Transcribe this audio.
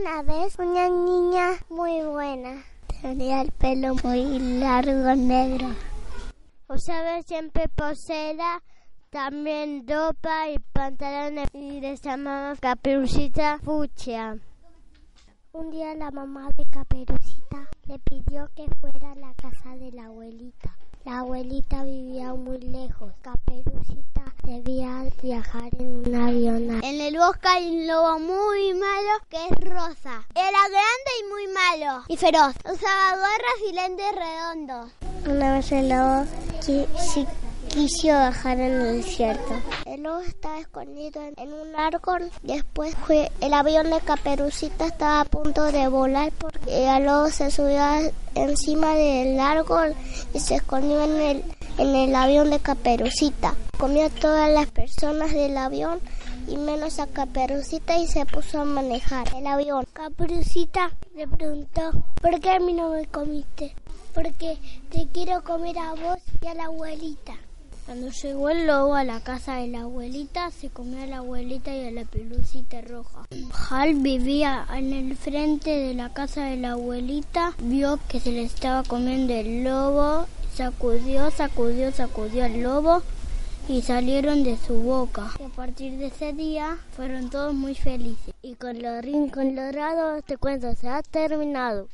Una vez una niña muy buena. Tenía el pelo muy largo negro. Usaba siempre posera, también ropa y pantalones y le llamaba Caperucita Fucsia. Un día la mamá de Caperucita le pidió que fuera a la casa de la abuelita. La abuelita vivía muy lejos. Caperucita debía viajar en un avión. En el bosque hay un lobo muy malo que es rosa. Era grande y muy malo y feroz. Usaba gorras y lentes redondos. Una vez el lobo sí quiso bajar en el desierto. El estaba escondido en, un árbol. Después fue el avión de Caperucita estaba a punto de volar porque el lobo se subió encima del árbol y se escondió en el, en el avión de Caperucita. Comió a todas las personas del avión y menos a Caperucita y se puso a manejar el avión. Caperucita le preguntó, ¿por qué a mí no me comiste? Porque te quiero comer a vos y a la abuelita. Cuando llegó el lobo a la casa de la abuelita, se comió a la abuelita y a la pelucita roja. Hal vivía en el frente de la casa de la abuelita, vio que se le estaba comiendo el lobo, sacudió, sacudió, sacudió al lobo y salieron de su boca. Y a partir de ese día fueron todos muy felices. Y con lo colorado este cuento se ha terminado.